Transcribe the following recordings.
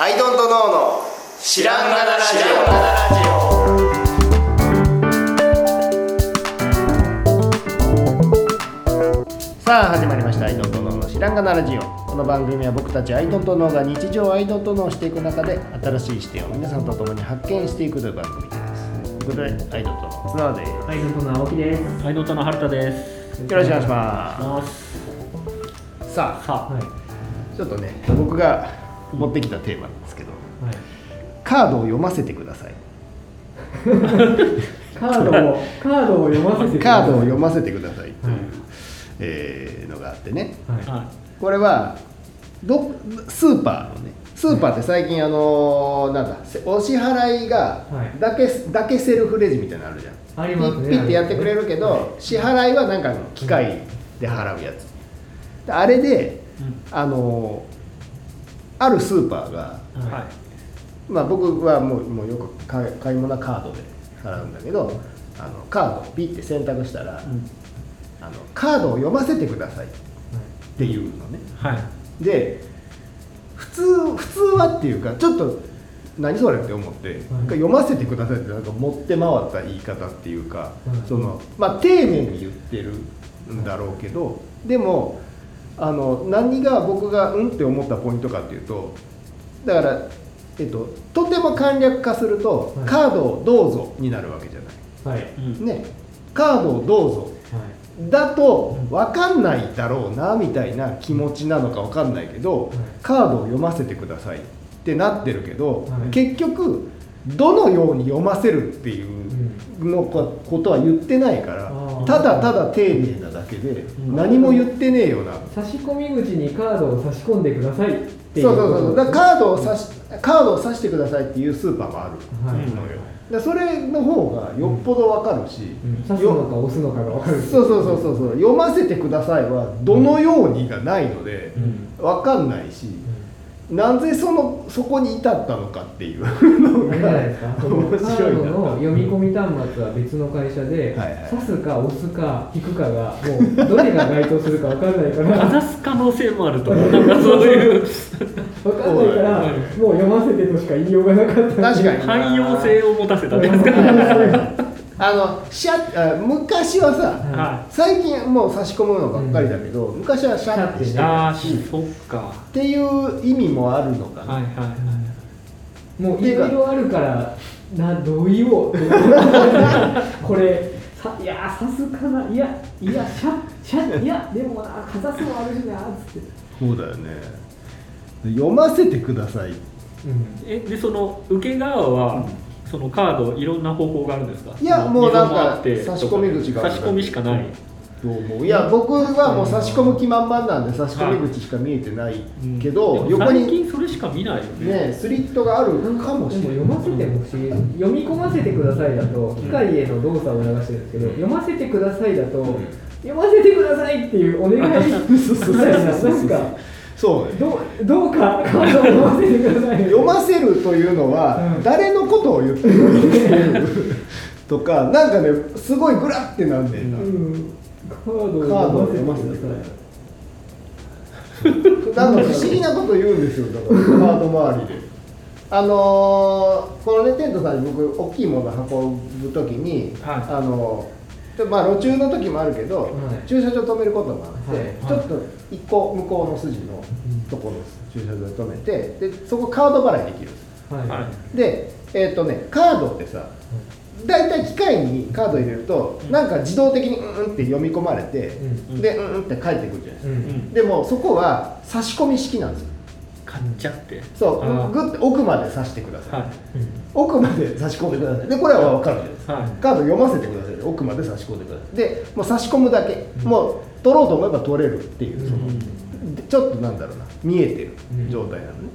アイドントノーの知らんがなラジオさあ始まりましたアイドントノーの知らんがなラジオこの番組は僕たちアイドントノーが日常をアイドントノーしていく中で新しい視点を皆さんと共に発見していくという番組ですということでアイドントノー綱田ですアイドントの青木です。はい、ドントの春田です。よろしくお願いしまます。すさあさはい。ちょっとね僕が持ってきたテーマなんですけどはい。カードを読ませてください。カードをカードを読ませてください。カードを読ませてくださいという、はい。えーのがあってね。はい。これはどスーパーのねスーパーって最近あのーなんだせお支払いがはい。だけ,、だけセルフレジみたいなのあるじゃん。ありますね。ピッピッてやってくれるけど、はい。支払いはなんかの機械で払うやつ、であれでい。うん。あのーあるスーパーがはまあ、僕はもうもうよく買い買い物はカードで払うんだけどあのカードをピッて選択したら、い。うん。あのカードを読ませてくださいっていうのねはい。で普通普通はっていうかちょっと何それって思って、読ませてくださいってなんか持って回った言い方っていうか、はいそのまあ丁寧に言ってるんだろうけどでもあの何が僕がうんって思ったポイントかっていうとだから、えっと、とても簡略化すると、はいカードをどうぞになるわけじゃない。はい。うん。ね、カードをどうぞはい。だと分かんないだろうなみたいな気持ちなのか分かんないけど、はいカードを読ませてくださいってなってるけど、はい結局どのように読ませるっていうのこことは言ってないから、ただただ丁寧なだけでん何も言ってねえよな、差し込み口にカードを差し込んでくださいっていう。そうそうそうそうだカードを差しカードを差してくださいっていうスーパーもあるはい。のよ、でそれの方がよっぽど分かるし、うん刺すのか押すのかが分かる。そうそうそうそうそう読ませてくださいはどのようにがないのでうん。分かんないしなぜそのそこに至ったのかっていう。あのれじゃないですか。その面カ白いなードの読み込み端末は別の会社で、はいはい。刺すか押すか引くかがもうどれが該当するか分かんないから。かざす可能性もあると思う。なんかそういう。分かんないから、もう読ませてとしか言いようがなかった。確かに。汎用性を持たせたんですか。あのシャあ昔はさは最近もう差し込むのばっかりだけど、昔はシャッてしい。てああ、っそっか。ていう意味もあるのかな、はいはいはい。もういろいろあるからなどう言おう これさいや刺すかないやいやシャッシャッいやでもなかざすもあるしなつって、そうだよね読ませてくださいえ、で、その受け側は。そのカードいろんな方法があるんですか？いやもうなんか差し込み口がある差し込みしかない。いや僕はもう差し込む気満々なんで差し込み口しか見えてないけど、横に最近それしか見ないよね。ねスリットがある。かもしれない。でも読ませても不思議読み込ませてくださいだと機械への動作を促してるんですけど、読ませてくださいだと、読ませてくださいっていうお願いみたいななんかそうね。どうどうかカードを読ませてください。読ませるというのはうん。誰のことを言ってるのっていうとか なんかねすごいグラってなんでうん。カードを読読ませてください。なんか不思議なこと言うんですよ。だからカード周りで。あのーこのねテントさんに僕大きいもの運ぶ時に、はい。あのーでまあ路中の時もあるけど、はい。駐車場止めることもあって、はい。ちょっと一個向こうの筋のところの駐車場で止めてでそこカード払いできる。んですはい。はでえっ、とねカードってさ大体機械にカード入れると、なんか自動的にうんうんって読み込まれて、うん。でうんうんって返ってくるじゃないですか、うん。うん。でもそこは差し込み式なんですよ。買っちゃって。そうグッて奥まで差してください、はい。奥まで差し込んでください。でこれは分かるじゃないです。か、はい。カード読ませてください。奥まで差し込んでください。でもう差し込むだけ、もう取ろうと思えば取れるっていうその、でちょっとなんだろうな見えてる状態なのね、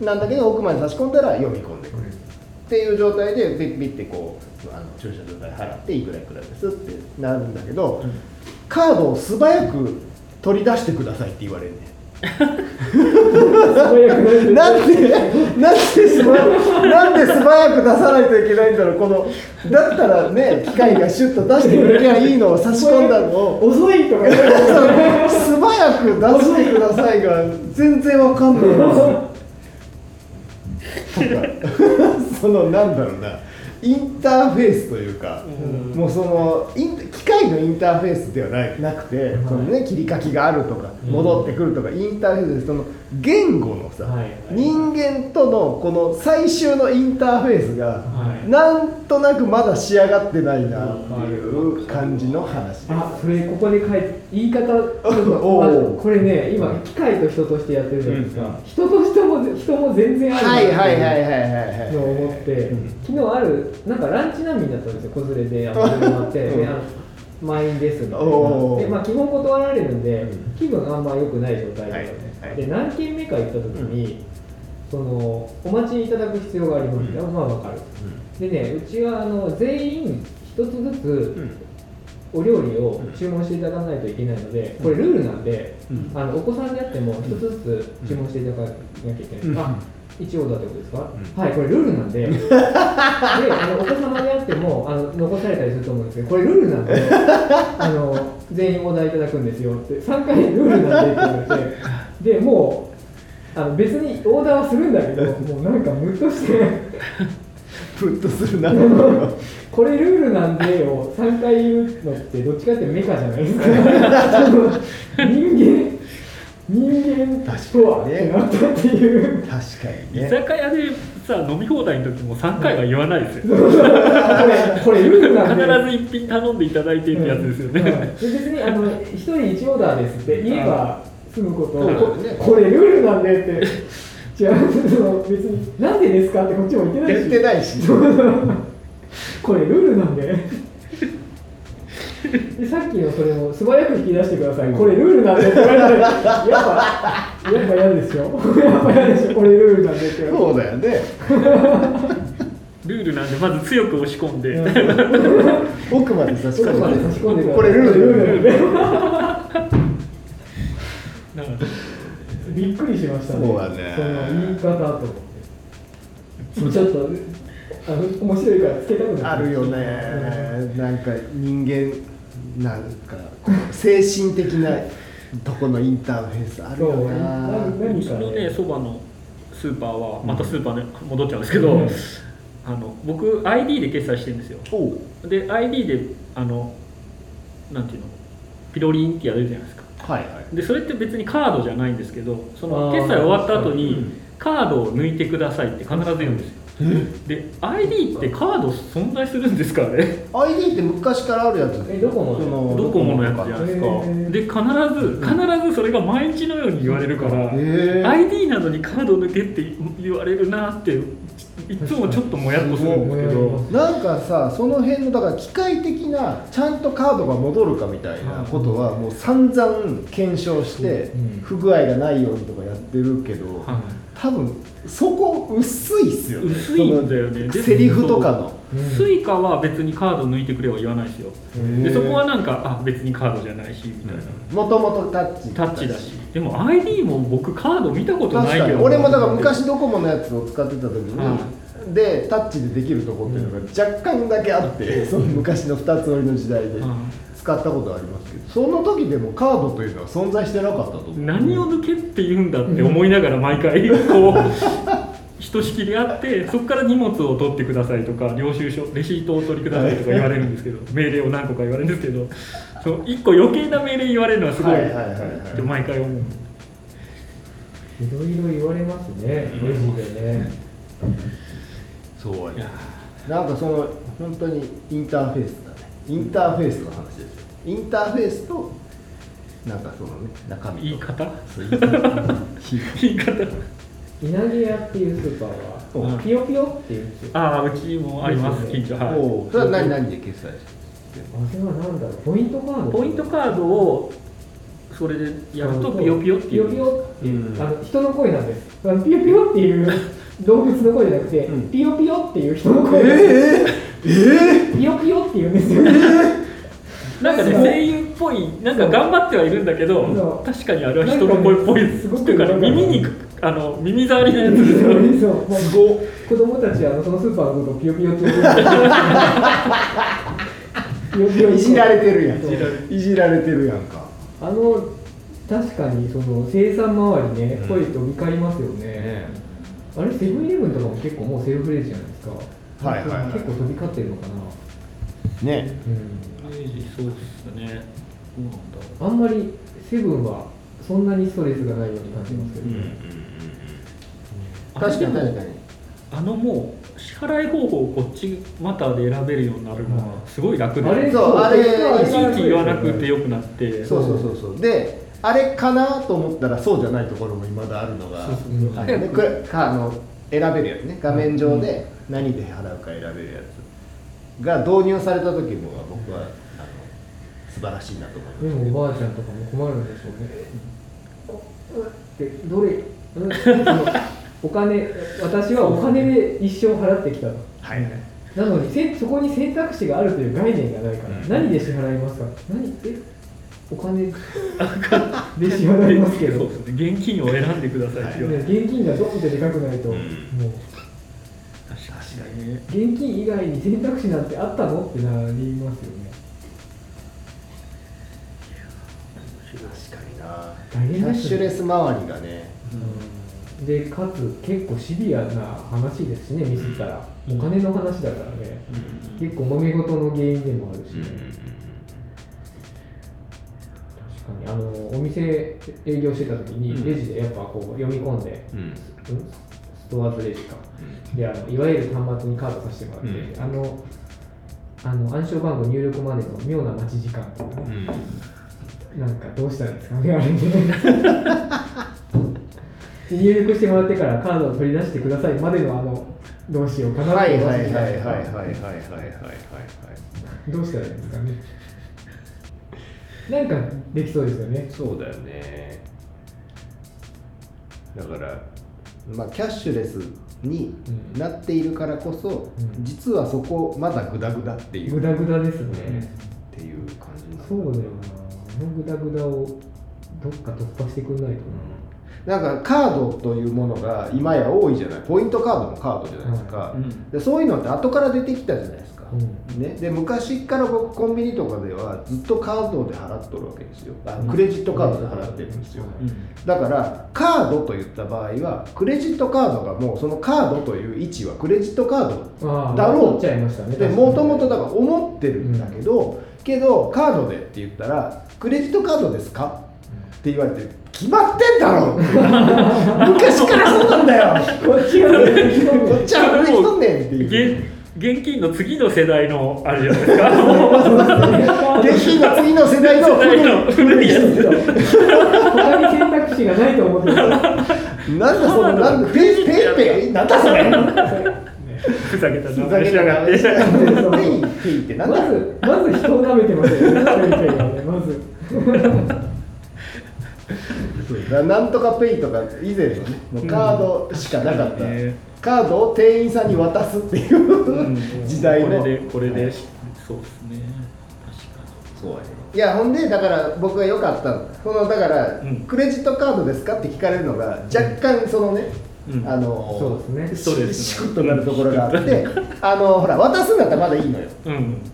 なんだけど奥まで差し込んだら読み込んでくる、っていう状態でビッビッてこうあの駐車場代払っていくらいくらですってなるんだけど、うん。カードを素早く取り出してくださいって言われるね なんでなんで素早なんで素早く出さないといけないんだろうこのだったらね機械がシュッと出してくれりゃいいのを差し込んだのを。遅いとか素早く出してくださいが全然わかんないそのなんだろうなインターフェースというか、うん。もうそのイン機械のインターフェースではないなくて、はい。そのね、切り欠きがあるとかうん。戻ってくるとか、インターフェースでその言語のさ、はい。はい人間とのこの最終のインターフェースが、はい。なんとなくまだ仕上がってないなっていう感じの話です。あそれここで書いて言い方 これね今機械と人としてやってるじゃないですか、うん人と人も人も全然あるなはいはいはいはいいはいはい。のを思って、うん。昨日あるなんかランチ難民だったんですよ子連れであの車乗って、うん。満員ですみたいな。で、まあ、基本断られるんで、うん。気分あんま良くない状態だよね、はいはい。で何軒目か行った時に、そのお待ちいただく必要があります、うん。まあ分かる。でねうちはあの全員一つずつうんお料理を注文していただかないといけないので、これルールなんで、うん。あのお子さんであっても一つずつ注文していただかなきゃいけない、うん。あ1オーダーってことですか、うん。はいこれルールなんで。であのお子様であってもあの残されたりすると思うんですけどこれルールなんで あの全員オーダーいただくんですよって3回ルールなんでって言われて。でもうあの別にオーダーはするんだけどもうなんかムッとしてプッとするな。これルールなんでを3回言うのってどっちかっていうとメカじゃないですか。人間人間とはってなったっていう。確かにね。居酒屋でさ飲み放題の時も3回は言わないですよ、これこれルールなんで。必ず一品頼んでいただいてってやつですよね、うん。はいで別にあの一人1オーダーですって言えば済むことをこれルールなんでって違う。その別になんでですかってこっちも言ってない言っしてないし。これルールなんで。でさっきのそれも素早く引き出してください、これルールなんでって言われたらやっぱやっぱ嫌でしょやっぱ嫌でしょこれルールなんでって言われそうだよね。ルールなんでまず強く押し込んで、て奥まで差し込んで。奥まで差し込んでください。これルールなんでびっくりしましたね。そうだね。その言い方と思って。ちょっとあの面白いからつけたくなあるよね。なんか人間なんか精神的なとこのインターフェースあるよそうな。何かうちのねねそばのスーパーはまたスーパーね戻っちゃうんですけど、うん。あの僕 ID で決済してるんですよ。で ID であのなんていうのピロリンってやるじゃないですかはい。はい。でそれって別にカードじゃないんですけどその決済終わった後にうん。カードを抜いてくださいって必ず言うんですよ。で ID ってカード存在するんですかあれ？ID って昔からあるやつ。えドコモのそのドコモのやつじゃないですか。で必ず必ずそれが毎日のように言われるから ID なのにカード抜けって言われるなっていつもちょっともやっとするんですけど。なんかさその辺のだから機械的なちゃんとカードが戻るかみたいなことはもう散々検証してうん。不具合がないようにとかやってるけどはい多分そこ薄いっすよね。薄いんだよね。セリフとかの。うん。 Suica は別にカード抜いてくれは言わないですよでそこはなんかあ別にカードじゃないしみたいな。もともとタッチ。タッチだし。でも ID も僕カード見たことないけど。俺もだから昔ドコモのやつを使ってた時に、はでタッチでできるとこっていうのが若干だけあって、その昔の二つ折りの時代で。は使ったことありますけどその時でもカードというのは存在してなかったと思う。何を抜けって言うんだって思いながら毎回こう ひとしきりあってそこから荷物を取ってくださいとか領収書レシートをお取りくださいとか言われるんですけど命令を何個か言われるんですけどそう一個余計な命令言われるのはすごいはいはいはいはいって毎回思う。いろいろ言われますねレジでね。そういやなんかその本当にインターフェースだね。インターフェースの話インターフェースとなんかそのね中身と言い方？そう言い方。言い方。稲毛屋っていうスーパーはうん。ピヨピヨって言うんですよああうちもあります近所。はい。それは何何で決済してあれはなんだろうポイントカード。ポイントカードをそれでやるとピヨピヨっていう。ピヨピヨっていう、うん。あの人の声なんです。ピヨピヨっていう 動物の声じゃなくて、うん。ピヨピヨっていう人の声なんです。ええ ピヨピヨって言うんですよ、なんかね声優っぽいなんか頑張ってはいるんだけど確かにあれは人の声っぽいなんかねすごくっていうか耳にあの耳障りなやつ。ですよそう。もう。すごっ子供たちはあのそのスーパーのことをピヨピヨっていじられてるやん。いじられてるやんか。あの確かにその生産周りね、うん声と見かりますよね、ああれセブンイレブンとかも結構もうセルフレジじゃないですか。はいはいはい。結構飛び交ってるのかな。ね。うんそうですね。どうなんだろあんまりセブンはそんなにストレスがないように感じますけど、う確かにあれでも確かに。あのもう支払い方法をこっちまたで選べるようになるのはすごい楽で、あれそうあれいちいち言わなくてよくなって。そうそうそうそう。であれかなと思ったらそうじゃないところも未だあるのがそうそうそう。あの選べるやつね。画面上で何で払うか選べるやつが導入された時も僕は素晴らしいなと思いまでもおばあちゃんとかも困るんでしょうね。でどれ？お金私はお金で一生払ってきたとはいはい。なのにせそこに選択肢があるという概念がないから、うん。何で支払いますか？何？え？お金 で支払いますけど、現金を選んでください。って言われて、ね現金がドンってでかくないと、うん。もう。確かに。ね現金以外に選択肢なんてあったの？ってなりますよねキャッシュレス周りがね。でかつ結構シビアな話ですしねミスったら。お金の話だからね、結構揉め事の原因でもあるしね、確かにあのお店営業してた時にうん。レジでやっぱこう読み込んで、うん。うんストアーズレジか。であのいわゆる端末にカードさせてもらって、うん。あのあの暗証番号入力までの妙な待ち時間っていうのねなんかどうしたらいいんですか？ねあれねで入力してもらってからカードを取り出してくださいまでのあのどうしようかなってはいはいはい思はいはいはいはいはいはいどうしたらいいんですかね？なんかできそうですよね。そうだよね。だからまあキャッシュレスになっているからこそ、うん。実はそこまだグダグダっていう。グダグダですうんね、っていう感じそうだよなあのグダグダをどっか突破してくんないとな。んかカードというものが今や多いじゃない。ポイントカードもカードじゃないですか、はうん。でそういうのって後から出てきたじゃないですか、うん。ね、で昔から僕コンビニとかではずっとカードで払っとるわけですよ。あのクレジットカードで払ってるんですよ、うん。だからカードといった場合はクレジットカードがもうそのカードという位置はクレジットカードああだろう取っちゃいましたね。でもともとだから思ってるんだけど、けどカードでって言ったらクレジットカードですか？って言われて決まってんだろって。昔からそうなんだよ。こっちが出てきとんねんこっちは古い人ねんっていう。現現金の次の世代のあれじゃないですか？現金の次の世代の世代の古いやつ他に選択肢がないと思ってる。なんだそのなんだペイペイペイ？なんだそれ？ふざけた名ふざけたな前しやがって。ペイペイってなんだまずまず人を舐めてますよね。ペイペイはねまずなんとかペイとか以前のねもうカードしかなかった、ね。カードを店員さんに渡すっていう、うん時代の。これでこれで、はい。そうですね。そうやねいやほんでだから僕が良かったの。そのだから、うん。クレジットカードですかって聞かれるのが若干そのね、うんあのそうですね。ストレスししくっとなるところがあって あのほら渡すんだったらまだいいのよ。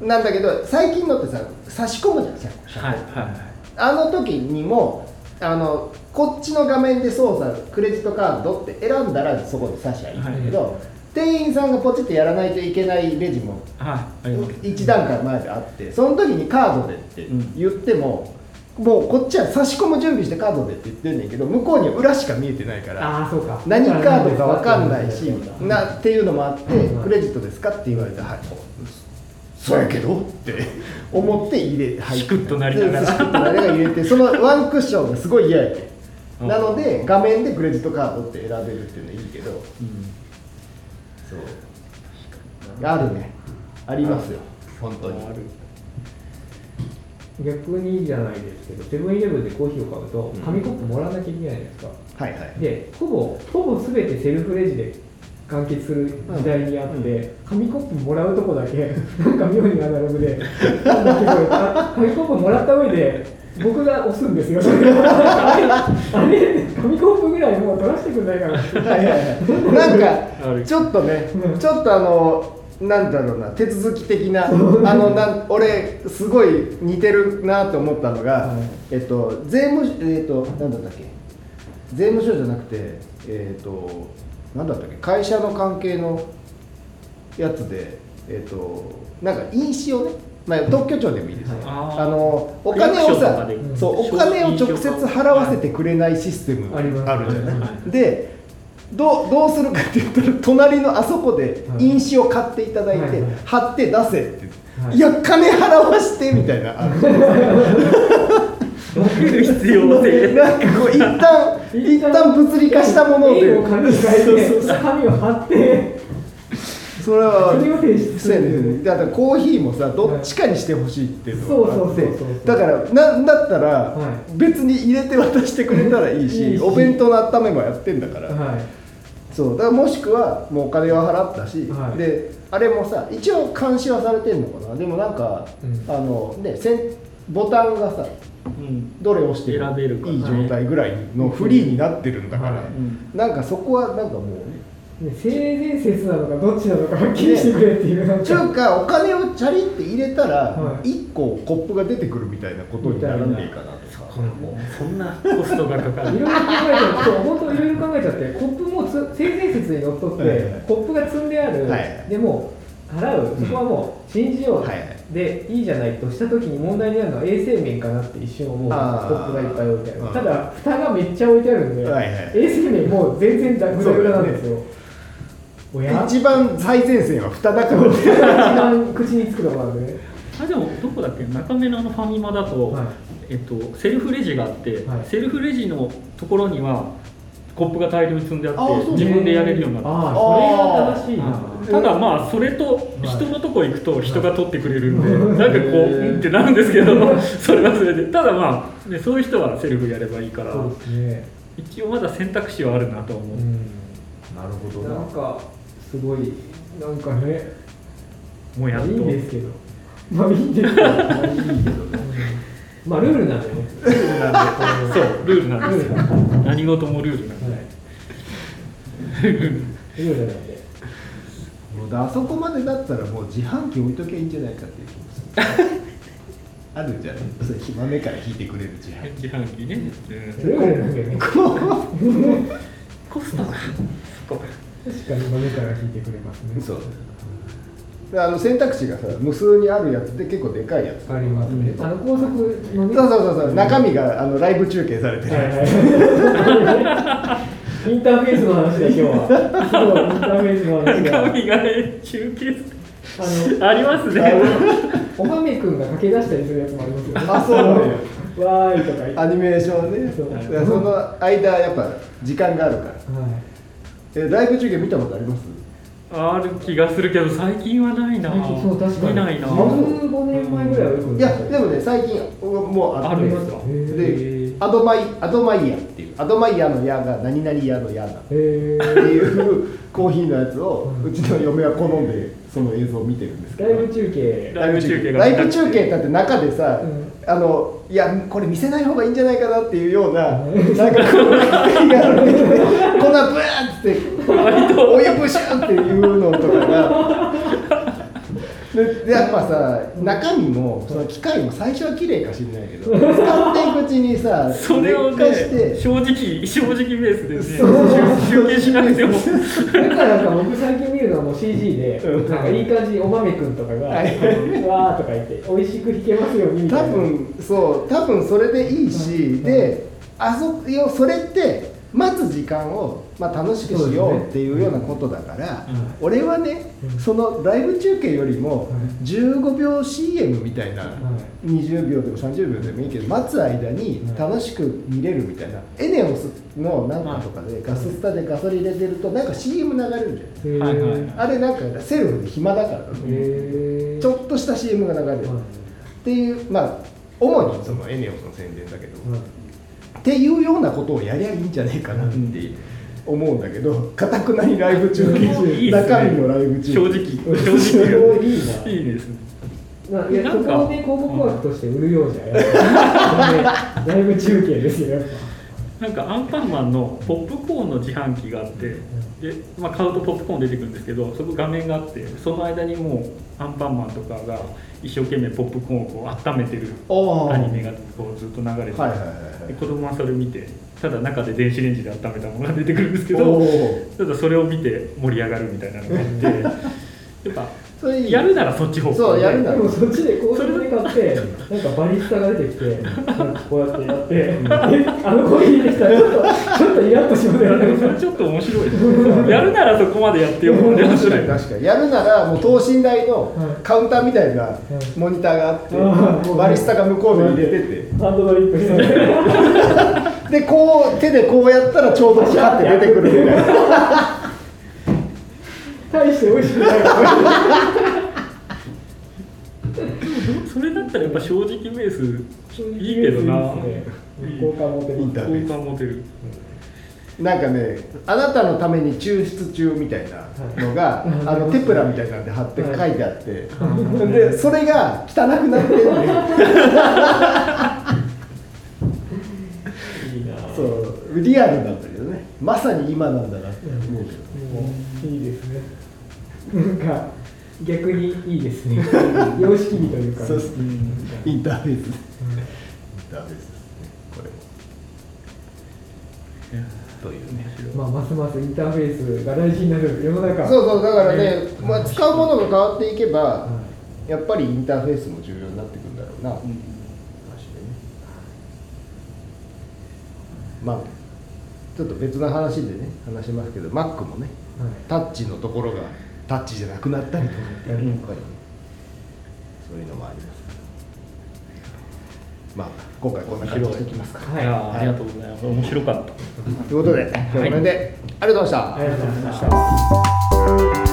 なんだけど最近のってさ差し込むじゃん車はいはいあの時にもあのこっちの画面で操作クレジットカードって選んだらそこで差しゃいいんだけど、店員さんがポチってやらないといけないレジもはいあります1段階前であってその時にカードでって言っても、もうこっちは差し込む準備してカードでって言ってんねんけど向こうには裏しか見えてないからああそうか。何カードか分かんないしうんなっていうのもあってうんクレジットですかって言われてはい。そうやけどって思って入れ入ってシクッとなりながら。シクッとなりながら入れてそのワンクッションがすごい嫌やけうん。なので画面でクレジットカードって選べるっていうのはいいけど。そう。あるね。ありますよ。本当に。ある逆にじゃないですけどセブンイレブンでコーヒーを買うとうん。紙コップもらわなきゃいけないじゃないですか、はいはい。でほぼほぼ全てセルフレジで完結する時代にあって、うん。紙コップもらうとこだけなんか妙にアナログで紙コップもらった上で僕が押すんですよ。あ れ紙コップぐらいもう取らせてくんないかな。はいはいはい。なんか ちょっとねうん。ちょっとあのなんだろうな手続き的なあのなん俺すごい似てるなと思ったのが、はい。えっと税務えっとなんだったっけ？税務署じゃなくてえっとなんだったっけ？会社の関係のやつでえっ、となんか印紙をね、まあ、特許庁でもいいです。よ、あのお金をさそうお金を直接払わせてくれないシステムありますあるじゃない、はでどうどうするかって言ったら隣のあそこではい。印紙を買っていただいて、はいはい。貼って出せって、はい。い、や金払わしてみたいな。必要性。なんかこう一旦一旦物理化したもので。紙を貼ってそれはそだからコーヒーもさどっちかにしてほしいっていうのがあって。そうそうそうそうだからなんだったらは別に入れて渡してくれたらいいし、いいし。お弁当の温めもやってんだから、はい。そう。だからもしくはもうお金は払ったし、はい。であれもさ一応監視はされてんのかな。でもなんか、うん。あのねせんボタンがさうん。どれ押して選べるからいい状態ぐらいのフリーになってるんだから、はい。なんかそこはなんかもう性善説なのかどっちなのかはっきりしてくれっていう。なんちゅかうかお金をチャリって入れたらはい。1個コップが出てくるみたいなことにならんでいいかなとか。もうそんなコストがかかる。いろいろ考えちゃうそう本当いろいろ考えちゃってコップもつ性善説にのっとって、はい。はいコップが積んである、はい。でも払う。そこはもう信じよう、でいいじゃないとした時に問題になるのは衛生面かなって一瞬思う。コップがいっぱい置いてある。うん。ただ蓋がめっちゃ置いてあるんで、はいはい衛生面もう全然だぐだぐだなんですよ一番最前線は蓋だからね。一番口につくところなんでね。あでもどこだっけ？中目のあのファミマだと、はい。えっと、セルフレジがあって、はい。セルフレジのところにはコップが大量に積んであって自分でやれるようになってああそれが正しいな。ただまあそれと人のとこ行くと人が取ってくれるんで、なんかこううんってなるんですけど それはそれでただまあ、ね、そういう人はセルフやればいいからそうですね。一応まだ選択肢はあるなとは思う、うん。なるほどなんかすごいなんかねもうやっと。いいんですけど。まあいいんですけどまあいいけどね。まあルールなんでね。ルールなんでそう。ルールなんですよ。何事もルールなんで、はい。ルールなんで。もうあそこまでだったらもう自販機置いときゃいいんじゃないかっていう気もする。あるじゃないそれ豆から引いてくれる自販機。自販機ね、うん。ルールなんでね。コストが確かに豆から引いてくれますね。そうであの選択肢がさ無数にあるやつで結構でかいやつ。ありますね。あの高速のね。そうそうそうそう。中身があのライブ中継されてる。はいやはい。インターフェースの話だ今日は。そうインターフェースの話だ。神がね中継あのありますね。おはめくんが駆け出したりするやつもありますよ。ねあそうなんやわーいとかアニメーションね。そう。その間やっぱ時間があるから。はいえライブ中継見たことあります？ある気がするけど最近はないな。そう確かに。見ないな。15年前ぐらいはよく見いやでもね最近もうあるんですかでアドマイアドマイヤーっていうアドマイヤーの矢が何々屋の矢だっていうコーヒーのやつをうんうちの嫁は好んでその映像を見てるんですけど。ライブ中継ライブ中継がライブ中継だって中でさ、うん。あのいやこれ見せない方がいいんじゃないかなっていうような、うん。なんかこう光があるんで粉ブーンってお湯ブシュンっていうのとかがででやっぱさ中身もその機械も最初は綺麗かしれないけど使っていくうちにさそれを劣化してね正直正直ベースでね集計しなくても。だからなんか僕最近見るのはもう CG で、うん。なんかいい感じにお豆くんとかが、はわーとか言って、美味しく弾けますようにみたいな。多分そう多分それでいいし、であそそれって待つ時間を、まあ、楽しくしようっていうようなことだから、うん俺はね、うん。そのライブ中継よりもうん15秒 CM みたいな、は20秒でも30秒でもいいけど待つ間に楽しく見れるみたいな、エネオスのなんかとかでガススタでガソリン入れてるとなんか CM 流れるじゃないい。へー。はいはいあれなんかセルフで暇だから、ちょっとした CM が流れる、はい。っていうまあ主にそのエネオスの宣伝だけど、はいっていうようなことをやりゃいいんじゃないかなって思うんだけどかたくなにライブ中継中身のライブ中継。正直。正す直。ごいいいな。いいです。ないやなんか。そこをね広告枠として売るようじゃライブ中継ですよやっなんかアンパンマンのポップコーンの自販機があってで、まあ、買うとポップコーン出てくるんですけどそこ画面があってその間にもうアンパンマンとかが一生懸命ポップコーンをこう温めてるあアニメがこうずっと流れてて、はいはい子供はそれ見てただ中で電子レンジで温めたものが出てくるんですけおどー。ただそれを見て盛り上がるみたいなのがあって やっぱそれいいやるならそっち方向で。そうやるならでもそっちでコーヒーで買ってなんかバリスタが出てきてなんかこうやってやってえあのコーヒーできたらちょっとちょっとイラッとしますよね。それちょっと面白いですやるならそこまでやってよ面話白い確かにやるならもう等身大のカウンターみたいなモニターがあって、うん。バリスタが向こうに入れてて。ハンドドリップして。でこう手でこうやったらちょうど光って出てくるみたいな大して美味しくない。それだったらやっぱ正直ベースいいけどな。好感持てる好感持てるなんかねあなたのために抽出中みたいなのが、はいあのテプラみたいなんで貼って書はいいてあって、でそれが汚くなってるん。でいいな。そうリアルなんだけどね。まさに今なんだなって思うけど、いいですねなんか逆にいいですね。様式美というか。そうそううんインターフェース、インターフェースですねこれ。というねまあますますインターフェースが大事になる世の中。そうそうだからね、まあ、使うものが変わっていけば、はやっぱりインターフェースも重要になってくるんだろうな、話でね。まあちょっと別な話でね話しますけど Mac もねいはい。タッチのところがタッチじゃなくなったりとかってやるのかにそういうのもあります。まあ今回こんな感じにしてい。きますかはい。ありがとうございます。面白かった。ということでこれで、ありがとうございました。ありがとうございました